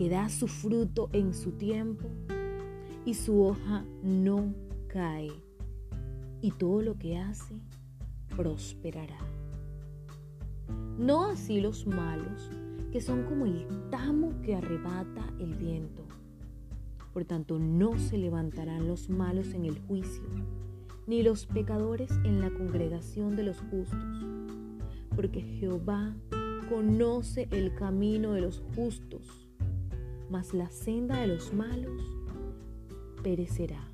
que da su fruto en su tiempo y su hoja no cae, y todo lo que hace prosperará. No así los malos, que son como el tamo que arrebata el viento. Por tanto, no se levantarán los malos en el juicio, ni los pecadores en la congregación de los justos, porque Jehová conoce el camino de los justos, mas la senda de los malos perecerá.